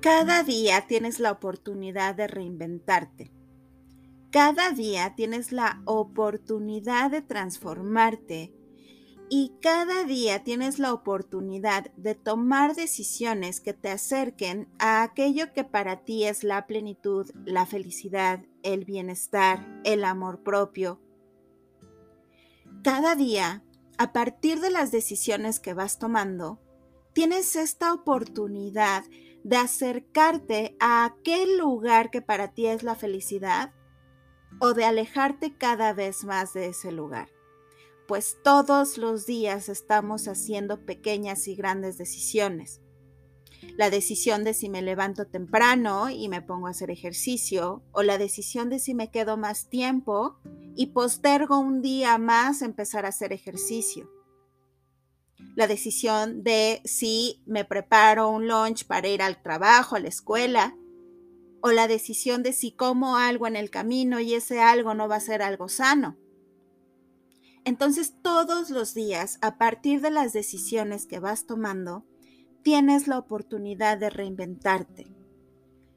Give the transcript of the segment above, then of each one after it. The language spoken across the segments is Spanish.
Cada día tienes la oportunidad de reinventarte. Cada día tienes la oportunidad de transformarte y cada día tienes la oportunidad de tomar decisiones que te acerquen a aquello que para ti es la plenitud, la felicidad, el bienestar, el amor propio. Cada día, a partir de las decisiones que vas tomando, tienes esta oportunidad de acercarte a aquel lugar que para ti es la felicidad o de alejarte cada vez más de ese lugar pues todos los días estamos haciendo pequeñas y grandes decisiones. La decisión de si me levanto temprano y me pongo a hacer ejercicio, o la decisión de si me quedo más tiempo y postergo un día más empezar a hacer ejercicio. La decisión de si me preparo un lunch para ir al trabajo, a la escuela, o la decisión de si como algo en el camino y ese algo no va a ser algo sano. Entonces todos los días, a partir de las decisiones que vas tomando, tienes la oportunidad de reinventarte.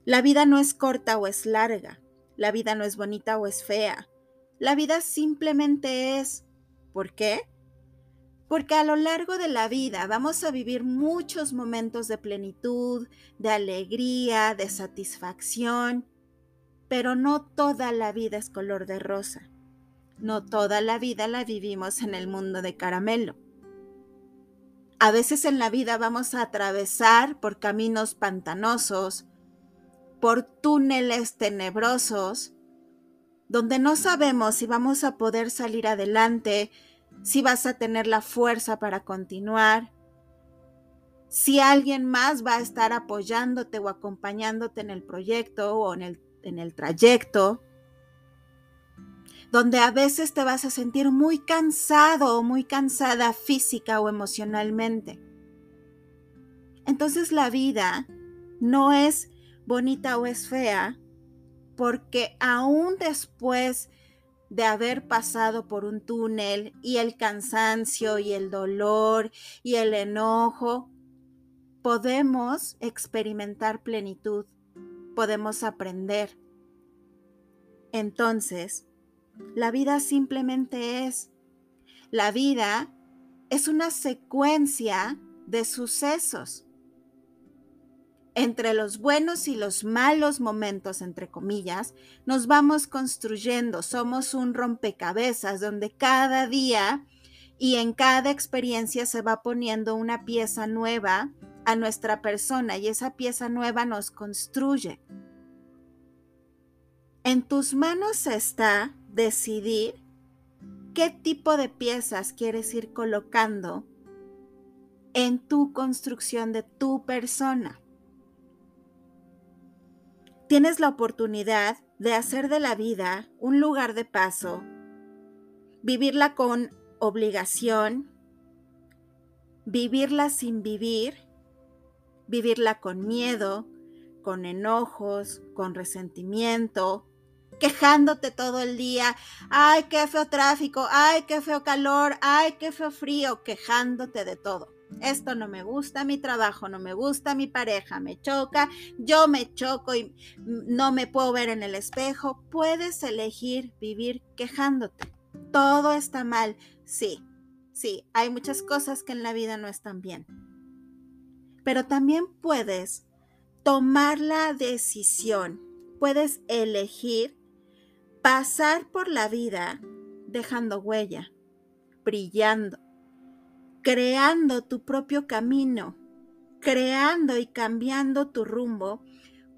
La vida no es corta o es larga, la vida no es bonita o es fea, la vida simplemente es. ¿Por qué? Porque a lo largo de la vida vamos a vivir muchos momentos de plenitud, de alegría, de satisfacción, pero no toda la vida es color de rosa. No toda la vida la vivimos en el mundo de caramelo. A veces en la vida vamos a atravesar por caminos pantanosos, por túneles tenebrosos, donde no sabemos si vamos a poder salir adelante, si vas a tener la fuerza para continuar, si alguien más va a estar apoyándote o acompañándote en el proyecto o en el, en el trayecto donde a veces te vas a sentir muy cansado o muy cansada física o emocionalmente. Entonces la vida no es bonita o es fea porque aún después de haber pasado por un túnel y el cansancio y el dolor y el enojo, podemos experimentar plenitud, podemos aprender. Entonces, la vida simplemente es. La vida es una secuencia de sucesos. Entre los buenos y los malos momentos, entre comillas, nos vamos construyendo. Somos un rompecabezas donde cada día y en cada experiencia se va poniendo una pieza nueva a nuestra persona y esa pieza nueva nos construye. En tus manos está decidir qué tipo de piezas quieres ir colocando en tu construcción de tu persona. Tienes la oportunidad de hacer de la vida un lugar de paso, vivirla con obligación, vivirla sin vivir, vivirla con miedo, con enojos, con resentimiento, quejándote todo el día, ay, qué feo tráfico, ay, qué feo calor, ay, qué feo frío, quejándote de todo. Esto no me gusta, mi trabajo no me gusta, mi pareja me choca, yo me choco y no me puedo ver en el espejo. Puedes elegir vivir quejándote. Todo está mal, sí, sí, hay muchas cosas que en la vida no están bien. Pero también puedes tomar la decisión, puedes elegir pasar por la vida dejando huella, brillando, creando tu propio camino, creando y cambiando tu rumbo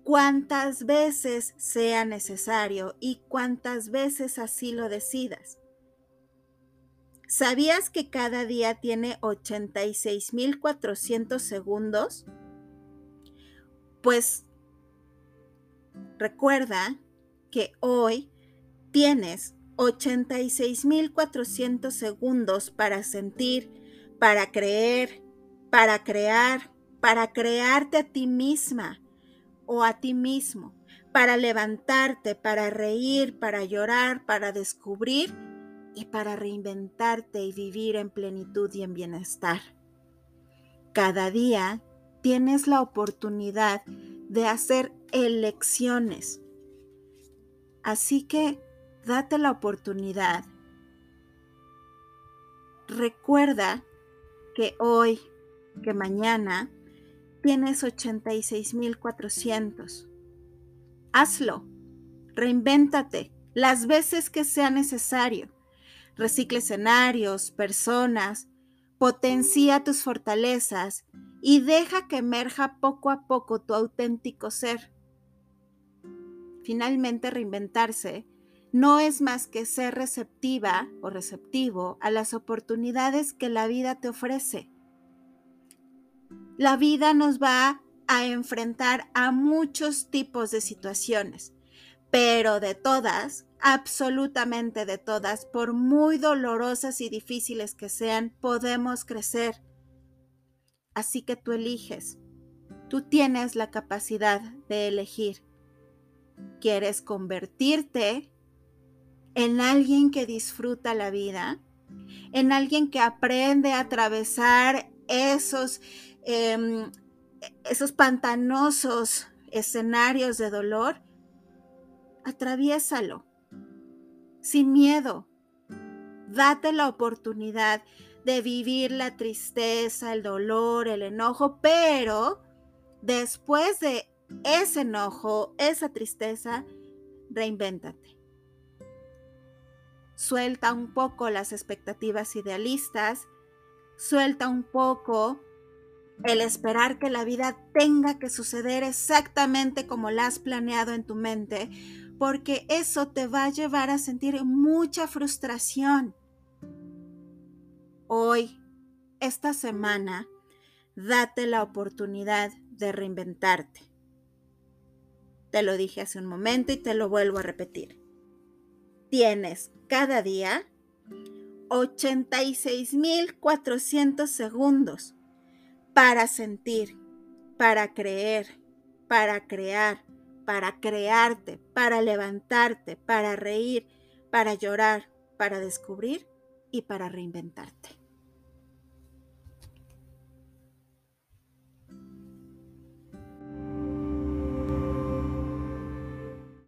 cuantas veces sea necesario y cuantas veces así lo decidas. ¿Sabías que cada día tiene 86.400 segundos? Pues recuerda que hoy Tienes 86.400 segundos para sentir, para creer, para crear, para crearte a ti misma o a ti mismo, para levantarte, para reír, para llorar, para descubrir y para reinventarte y vivir en plenitud y en bienestar. Cada día tienes la oportunidad de hacer elecciones. Así que date la oportunidad. Recuerda que hoy, que mañana, tienes 86.400. Hazlo. Reinvéntate las veces que sea necesario. Recicle escenarios, personas, potencia tus fortalezas y deja que emerja poco a poco tu auténtico ser. Finalmente, reinventarse no es más que ser receptiva o receptivo a las oportunidades que la vida te ofrece. La vida nos va a enfrentar a muchos tipos de situaciones, pero de todas, absolutamente de todas, por muy dolorosas y difíciles que sean, podemos crecer. Así que tú eliges. Tú tienes la capacidad de elegir. ¿Quieres convertirte en alguien que disfruta la vida? ¿En alguien que aprende a atravesar esos Em, esos pantanosos escenarios de dolor, atraviésalo sin miedo. Date la oportunidad de vivir la tristeza, el dolor, el enojo, pero después de ese enojo, esa tristeza, reinvéntate. Suelta un poco las expectativas idealistas, suelta un poco el esperar que la vida tenga que suceder exactamente como la has planeado en tu mente, porque eso te va a llevar a sentir mucha frustración. Hoy, esta semana, date la oportunidad de reinventarte. Te lo dije hace un momento y te lo vuelvo a repetir. Tienes cada día 86.400 segundos para sentir, para creer, para crear, para crearte, para levantarte, para reír, para llorar, para descubrir y para reinventarte.